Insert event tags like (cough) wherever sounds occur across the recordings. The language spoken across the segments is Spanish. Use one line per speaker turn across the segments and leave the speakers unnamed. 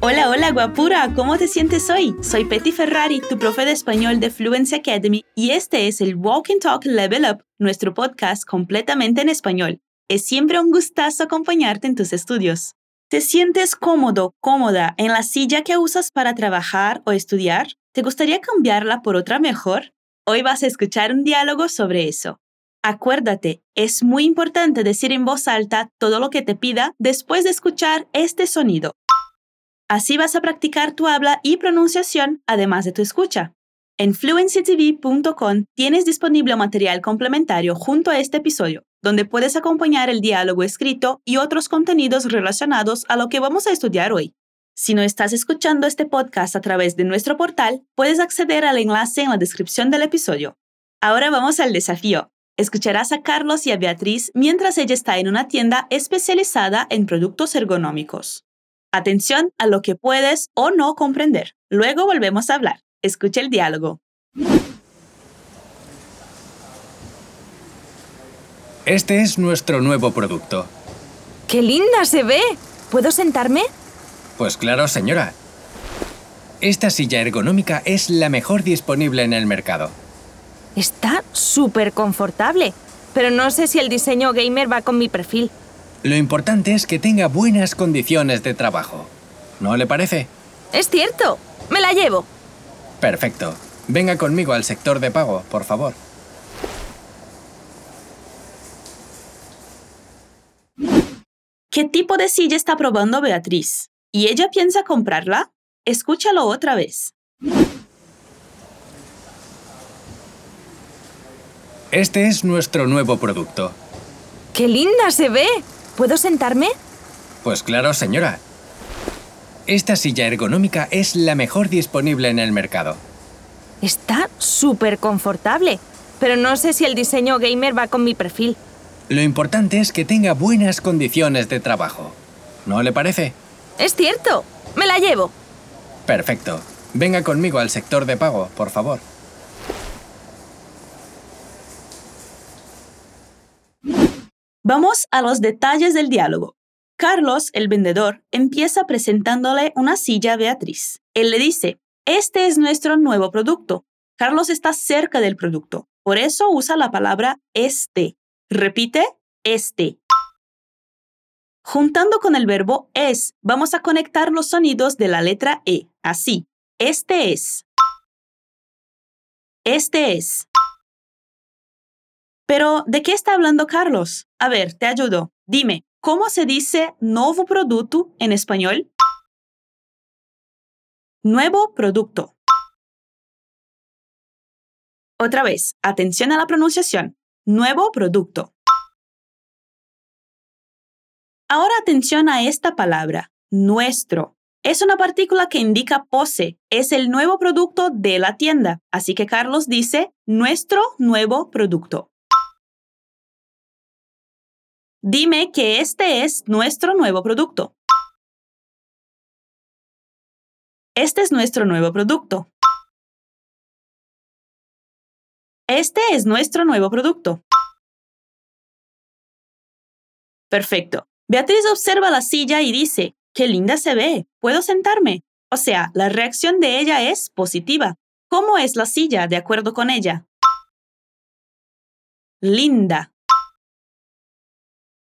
Hola, hola, guapura, ¿cómo te sientes hoy? Soy Petty Ferrari, tu profe de español de Fluency Academy, y este es el Walk and Talk Level Up, nuestro podcast completamente en español. Es siempre un gustazo acompañarte en tus estudios. ¿Te sientes cómodo, cómoda en la silla que usas para trabajar o estudiar? ¿Te gustaría cambiarla por otra mejor? Hoy vas a escuchar un diálogo sobre eso. Acuérdate, es muy importante decir en voz alta todo lo que te pida después de escuchar este sonido. Así vas a practicar tu habla y pronunciación además de tu escucha. En fluencytv.com tienes disponible material complementario junto a este episodio, donde puedes acompañar el diálogo escrito y otros contenidos relacionados a lo que vamos a estudiar hoy. Si no estás escuchando este podcast a través de nuestro portal, puedes acceder al enlace en la descripción del episodio. Ahora vamos al desafío. Escucharás a Carlos y a Beatriz mientras ella está en una tienda especializada en productos ergonómicos. Atención a lo que puedes o no comprender. Luego volvemos a hablar. Escucha el diálogo.
Este es nuestro nuevo producto.
¡Qué linda se ve! ¿Puedo sentarme?
Pues claro, señora. Esta silla ergonómica es la mejor disponible en el mercado.
Está súper confortable, pero no sé si el diseño gamer va con mi perfil.
Lo importante es que tenga buenas condiciones de trabajo. ¿No le parece?
Es cierto, me la llevo.
Perfecto. Venga conmigo al sector de pago, por favor.
¿Qué tipo de silla está probando Beatriz? ¿Y ella piensa comprarla? Escúchalo otra vez.
Este es nuestro nuevo producto.
¡Qué linda se ve! ¿Puedo sentarme?
Pues claro, señora. Esta silla ergonómica es la mejor disponible en el mercado.
Está súper confortable, pero no sé si el diseño gamer va con mi perfil.
Lo importante es que tenga buenas condiciones de trabajo. ¿No le parece?
Es cierto, me la llevo.
Perfecto. Venga conmigo al sector de pago, por favor.
Vamos a los detalles del diálogo. Carlos, el vendedor, empieza presentándole una silla a Beatriz. Él le dice, este es nuestro nuevo producto. Carlos está cerca del producto, por eso usa la palabra este. Repite, este. Juntando con el verbo es, vamos a conectar los sonidos de la letra E, así. Este es. Este es. Pero, ¿de qué está hablando Carlos? A ver, te ayudo. Dime, ¿cómo se dice nuevo producto en español? Nuevo producto. Otra vez, atención a la pronunciación. Nuevo producto. Ahora atención a esta palabra, nuestro. Es una partícula que indica pose. Es el nuevo producto de la tienda. Así que Carlos dice nuestro nuevo producto. Dime que este es nuestro nuevo producto. Este es nuestro nuevo producto. Este es nuestro nuevo producto. Perfecto. Beatriz observa la silla y dice, qué linda se ve, ¿puedo sentarme? O sea, la reacción de ella es positiva. ¿Cómo es la silla de acuerdo con ella? Linda.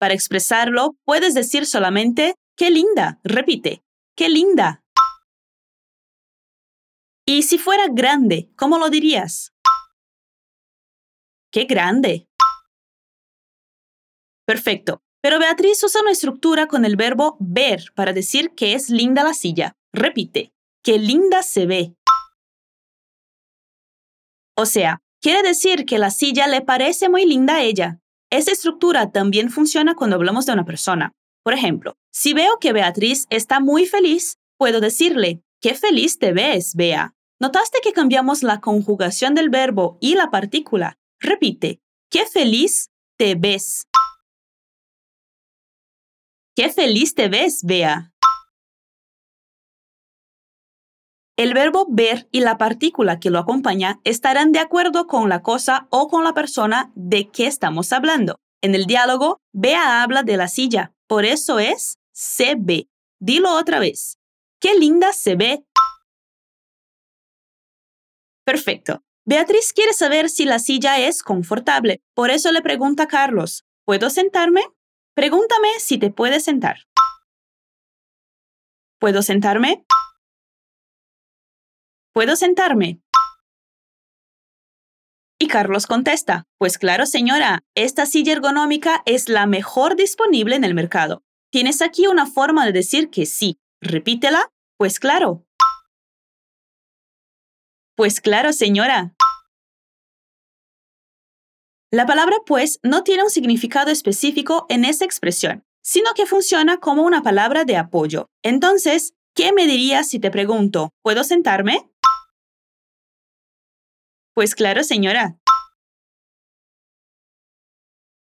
Para expresarlo, puedes decir solamente, qué linda. Repite, qué linda. Y si fuera grande, ¿cómo lo dirías? ¡Qué grande! Perfecto. Pero Beatriz usa una estructura con el verbo ver para decir que es linda la silla. Repite, qué linda se ve. O sea, quiere decir que la silla le parece muy linda a ella. Esa estructura también funciona cuando hablamos de una persona. Por ejemplo, si veo que Beatriz está muy feliz, puedo decirle, qué feliz te ves, Bea. ¿Notaste que cambiamos la conjugación del verbo y la partícula? Repite, qué feliz te ves. Qué feliz te ves, Bea. El verbo ver y la partícula que lo acompaña estarán de acuerdo con la cosa o con la persona de que estamos hablando. En el diálogo, Bea habla de la silla, por eso es se ve. Dilo otra vez. ¡Qué linda se ve! Perfecto. Beatriz quiere saber si la silla es confortable, por eso le pregunta a Carlos, ¿puedo sentarme? Pregúntame si te puedes sentar. ¿Puedo sentarme? ¿Puedo sentarme? Y Carlos contesta, pues claro señora, esta silla ergonómica es la mejor disponible en el mercado. Tienes aquí una forma de decir que sí. Repítela, pues claro. Pues claro señora. La palabra pues no tiene un significado específico en esa expresión, sino que funciona como una palabra de apoyo. Entonces, ¿qué me dirías si te pregunto, ¿puedo sentarme? Pues claro, señora.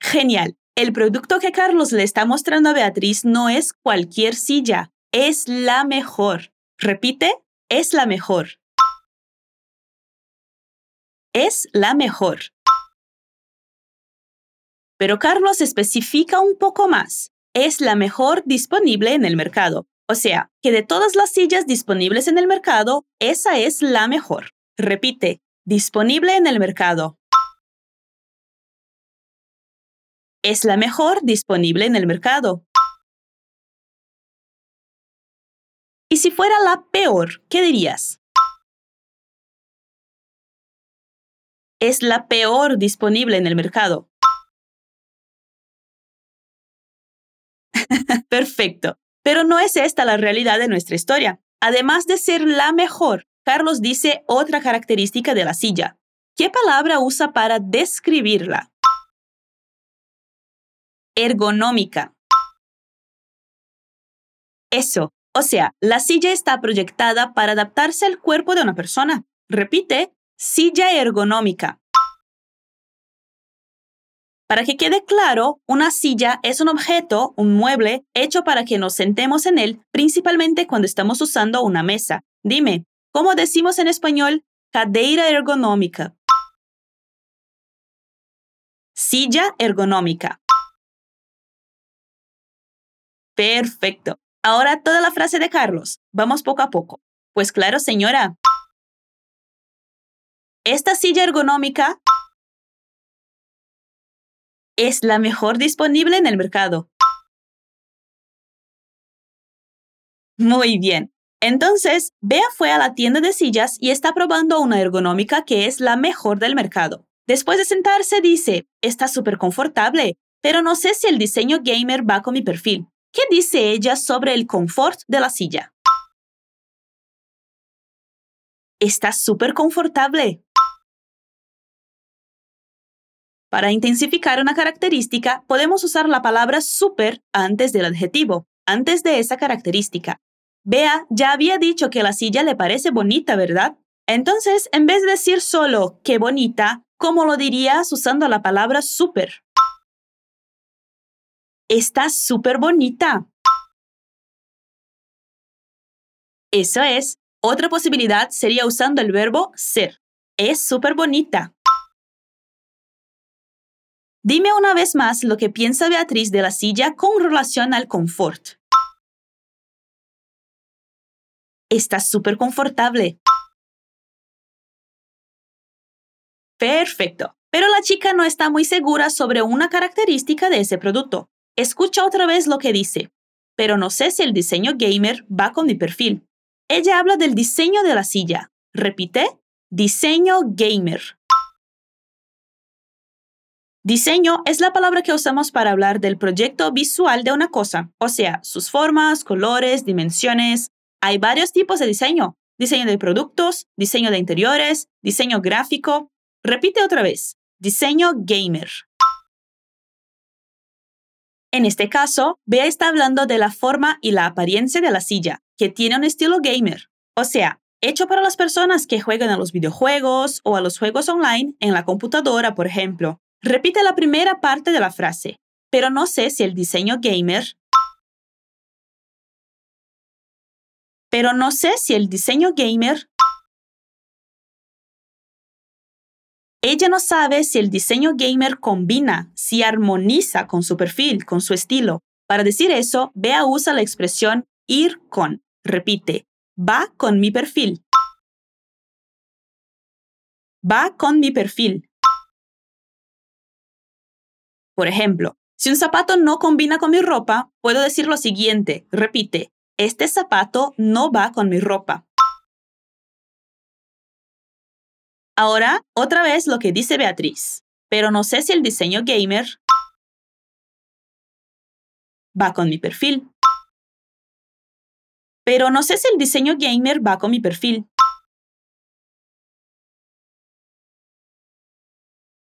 Genial. El producto que Carlos le está mostrando a Beatriz no es cualquier silla, es la mejor. Repite, es la mejor. Es la mejor. Pero Carlos especifica un poco más. Es la mejor disponible en el mercado. O sea, que de todas las sillas disponibles en el mercado, esa es la mejor. Repite, Disponible en el mercado. Es la mejor disponible en el mercado. Y si fuera la peor, ¿qué dirías? Es la peor disponible en el mercado. (laughs) Perfecto. Pero no es esta la realidad de nuestra historia. Además de ser la mejor, Carlos dice otra característica de la silla. ¿Qué palabra usa para describirla? Ergonómica. Eso, o sea, la silla está proyectada para adaptarse al cuerpo de una persona. Repite, silla ergonómica. Para que quede claro, una silla es un objeto, un mueble, hecho para que nos sentemos en él, principalmente cuando estamos usando una mesa. Dime, ¿Cómo decimos en español? Cadeira ergonómica. Silla ergonómica. Perfecto. Ahora toda la frase de Carlos. Vamos poco a poco. Pues claro, señora. Esta silla ergonómica es la mejor disponible en el mercado. Muy bien. Entonces, Bea fue a la tienda de sillas y está probando una ergonómica que es la mejor del mercado. Después de sentarse dice, está súper confortable, pero no sé si el diseño gamer va con mi perfil. ¿Qué dice ella sobre el confort de la silla? Está súper confortable. Para intensificar una característica, podemos usar la palabra super antes del adjetivo, antes de esa característica. Vea, ya había dicho que la silla le parece bonita, ¿verdad? Entonces, en vez de decir solo qué bonita, ¿cómo lo dirías usando la palabra súper? Está súper bonita. Eso es. Otra posibilidad sería usando el verbo ser. Es súper bonita. Dime una vez más lo que piensa Beatriz de la silla con relación al confort. Está súper confortable. Perfecto. Pero la chica no está muy segura sobre una característica de ese producto. Escucha otra vez lo que dice. Pero no sé si el diseño gamer va con mi perfil. Ella habla del diseño de la silla. Repite, diseño gamer. Diseño es la palabra que usamos para hablar del proyecto visual de una cosa, o sea, sus formas, colores, dimensiones, hay varios tipos de diseño. Diseño de productos, diseño de interiores, diseño gráfico. Repite otra vez. Diseño gamer. En este caso, Bea está hablando de la forma y la apariencia de la silla, que tiene un estilo gamer. O sea, hecho para las personas que juegan a los videojuegos o a los juegos online en la computadora, por ejemplo. Repite la primera parte de la frase, pero no sé si el diseño gamer pero no sé si el diseño gamer Ella no sabe si el diseño gamer combina, si armoniza con su perfil, con su estilo. Para decir eso, Bea usa la expresión ir con. Repite, va con mi perfil. Va con mi perfil. Por ejemplo, si un zapato no combina con mi ropa, puedo decir lo siguiente. Repite, este zapato no va con mi ropa. Ahora, otra vez lo que dice Beatriz. Pero no sé si el diseño gamer va con mi perfil. Pero no sé si el diseño gamer va con mi perfil.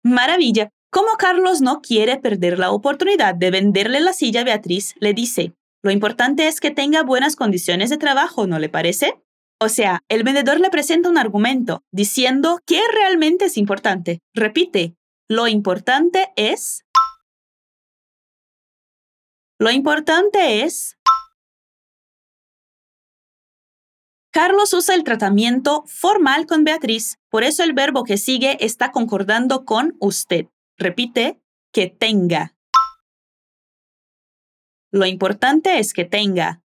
Maravilla. Como Carlos no quiere perder la oportunidad de venderle la silla a Beatriz, le dice, lo importante es que tenga buenas condiciones de trabajo, ¿no le parece? O sea, el vendedor le presenta un argumento diciendo qué realmente es importante. Repite, lo importante es... Lo importante es... Carlos usa el tratamiento formal con Beatriz, por eso el verbo que sigue está concordando con usted. Repite, que tenga. Lo importante es que tenga.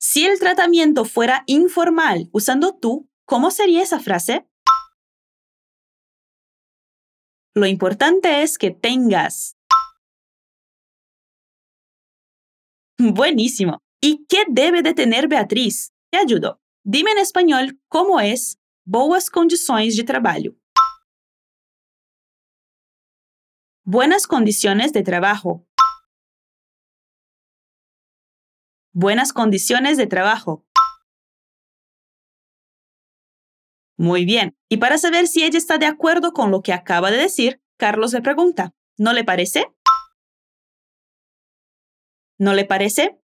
Si el tratamiento fuera informal usando tú, ¿cómo sería esa frase? Lo importante es que tengas. Buenísimo. ¿Y qué debe de tener Beatriz? Te ayudo. Dime en español cómo es boas condições de trabalho. Buenas condiciones de trabajo. Buenas condiciones de trabajo. Muy bien. Y para saber si ella está de acuerdo con lo que acaba de decir, Carlos le pregunta, ¿no le parece? ¿No le parece?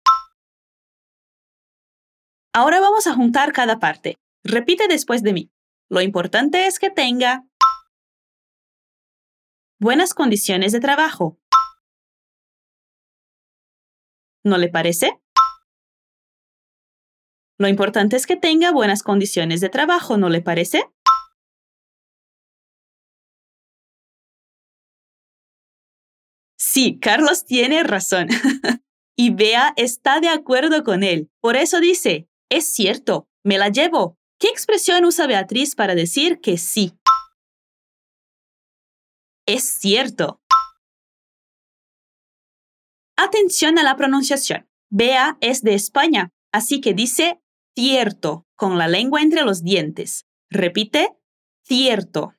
Ahora vamos a juntar cada parte. Repite después de mí. Lo importante es que tenga buenas condiciones de trabajo. ¿No le parece? Lo importante es que tenga buenas condiciones de trabajo, ¿no le parece? Sí, Carlos tiene razón. (laughs) y Bea está de acuerdo con él. Por eso dice, es cierto, me la llevo. ¿Qué expresión usa Beatriz para decir que sí? Es cierto. Atención a la pronunciación. Bea es de España, así que dice cierto, con la lengua entre los dientes. Repite, cierto.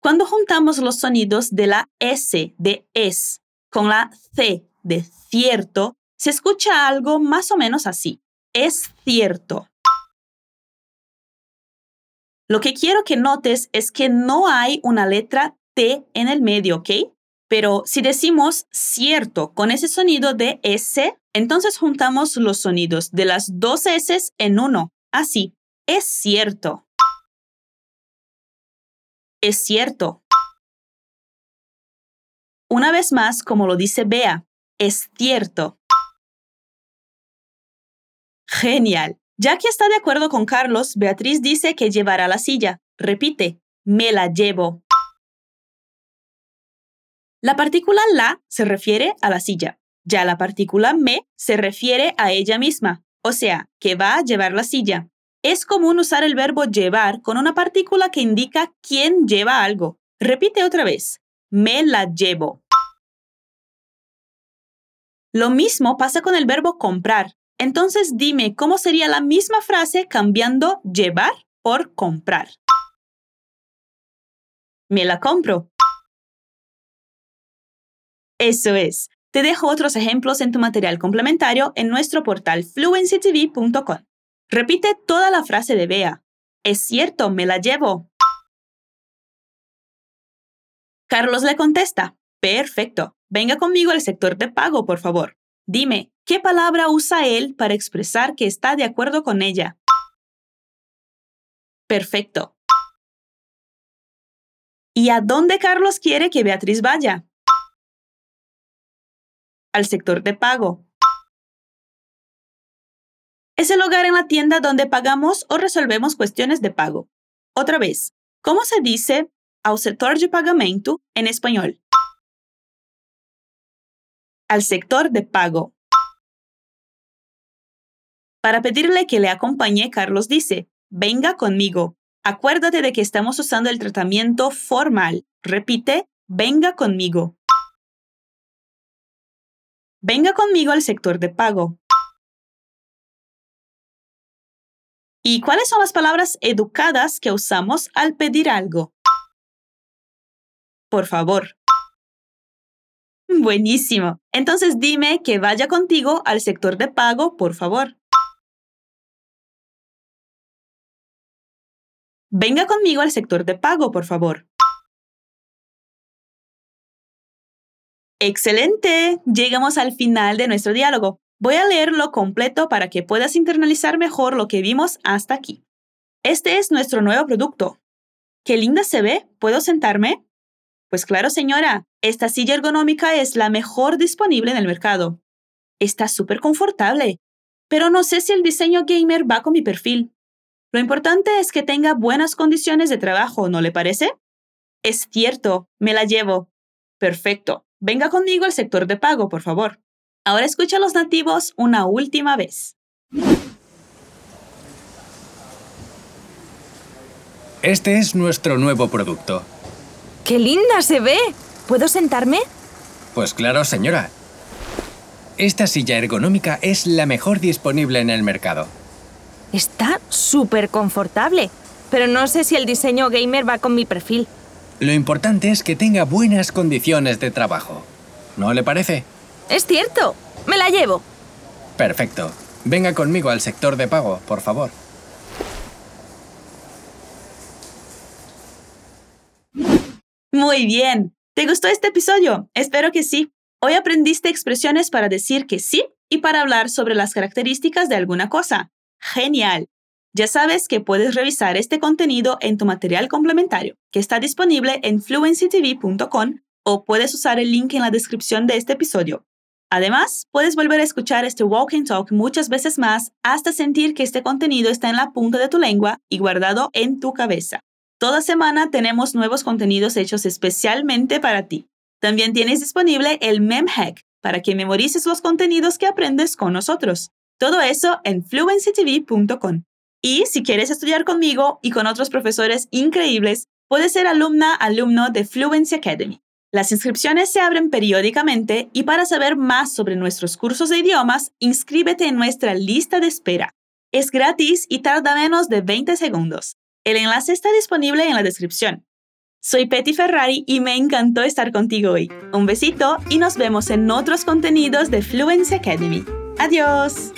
Cuando juntamos los sonidos de la S de es con la C de cierto, se escucha algo más o menos así. Es cierto. Lo que quiero que notes es que no hay una letra T en el medio, ¿ok? Pero si decimos cierto con ese sonido de S, entonces juntamos los sonidos de las dos S en uno. Así, es cierto. Es cierto. Una vez más, como lo dice Bea, es cierto. Genial. Ya que está de acuerdo con Carlos, Beatriz dice que llevará la silla. Repite, me la llevo. La partícula la se refiere a la silla. Ya la partícula me se refiere a ella misma, o sea, que va a llevar la silla. Es común usar el verbo llevar con una partícula que indica quién lleva algo. Repite otra vez. Me la llevo. Lo mismo pasa con el verbo comprar. Entonces dime cómo sería la misma frase cambiando llevar por comprar. Me la compro. Eso es. Te dejo otros ejemplos en tu material complementario en nuestro portal fluencytv.com. Repite toda la frase de Bea. Es cierto, me la llevo. Carlos le contesta. Perfecto. Venga conmigo al sector de pago, por favor. Dime, ¿qué palabra usa él para expresar que está de acuerdo con ella? Perfecto. ¿Y a dónde Carlos quiere que Beatriz vaya? al sector de pago. Es el lugar en la tienda donde pagamos o resolvemos cuestiones de pago. Otra vez, ¿cómo se dice al sector de pagamento en español? Al sector de pago. Para pedirle que le acompañe, Carlos dice, venga conmigo. Acuérdate de que estamos usando el tratamiento formal. Repite, venga conmigo. Venga conmigo al sector de pago. ¿Y cuáles son las palabras educadas que usamos al pedir algo? Por favor. Buenísimo. Entonces dime que vaya contigo al sector de pago, por favor. Venga conmigo al sector de pago, por favor. Excelente. Llegamos al final de nuestro diálogo. Voy a leerlo completo para que puedas internalizar mejor lo que vimos hasta aquí. Este es nuestro nuevo producto. ¿Qué linda se ve? ¿Puedo sentarme? Pues claro, señora, esta silla ergonómica es la mejor disponible en el mercado. Está súper confortable, pero no sé si el diseño gamer va con mi perfil. Lo importante es que tenga buenas condiciones de trabajo, ¿no le parece? Es cierto, me la llevo. Perfecto. Venga conmigo al sector de pago, por favor. Ahora escucha a los nativos una última vez.
Este es nuestro nuevo producto.
¡Qué linda se ve! ¿Puedo sentarme?
Pues claro, señora. Esta silla ergonómica es la mejor disponible en el mercado.
Está súper confortable, pero no sé si el diseño gamer va con mi perfil.
Lo importante es que tenga buenas condiciones de trabajo. ¿No le parece?
Es cierto, me la llevo.
Perfecto. Venga conmigo al sector de pago, por favor.
Muy bien. ¿Te gustó este episodio? Espero que sí. Hoy aprendiste expresiones para decir que sí y para hablar sobre las características de alguna cosa. Genial. Ya sabes que puedes revisar este contenido en tu material complementario, que está disponible en fluencytv.com o puedes usar el link en la descripción de este episodio. Además, puedes volver a escuchar este Walk and Talk muchas veces más hasta sentir que este contenido está en la punta de tu lengua y guardado en tu cabeza. Toda semana tenemos nuevos contenidos hechos especialmente para ti. También tienes disponible el MemHack para que memorices los contenidos que aprendes con nosotros. Todo eso en fluencytv.com. Y si quieres estudiar conmigo y con otros profesores increíbles, puedes ser alumna, alumno de Fluency Academy. Las inscripciones se abren periódicamente y para saber más sobre nuestros cursos de idiomas, inscríbete en nuestra lista de espera. Es gratis y tarda menos de 20 segundos. El enlace está disponible en la descripción. Soy Petty Ferrari y me encantó estar contigo hoy. Un besito y nos vemos en otros contenidos de Fluency Academy. Adiós.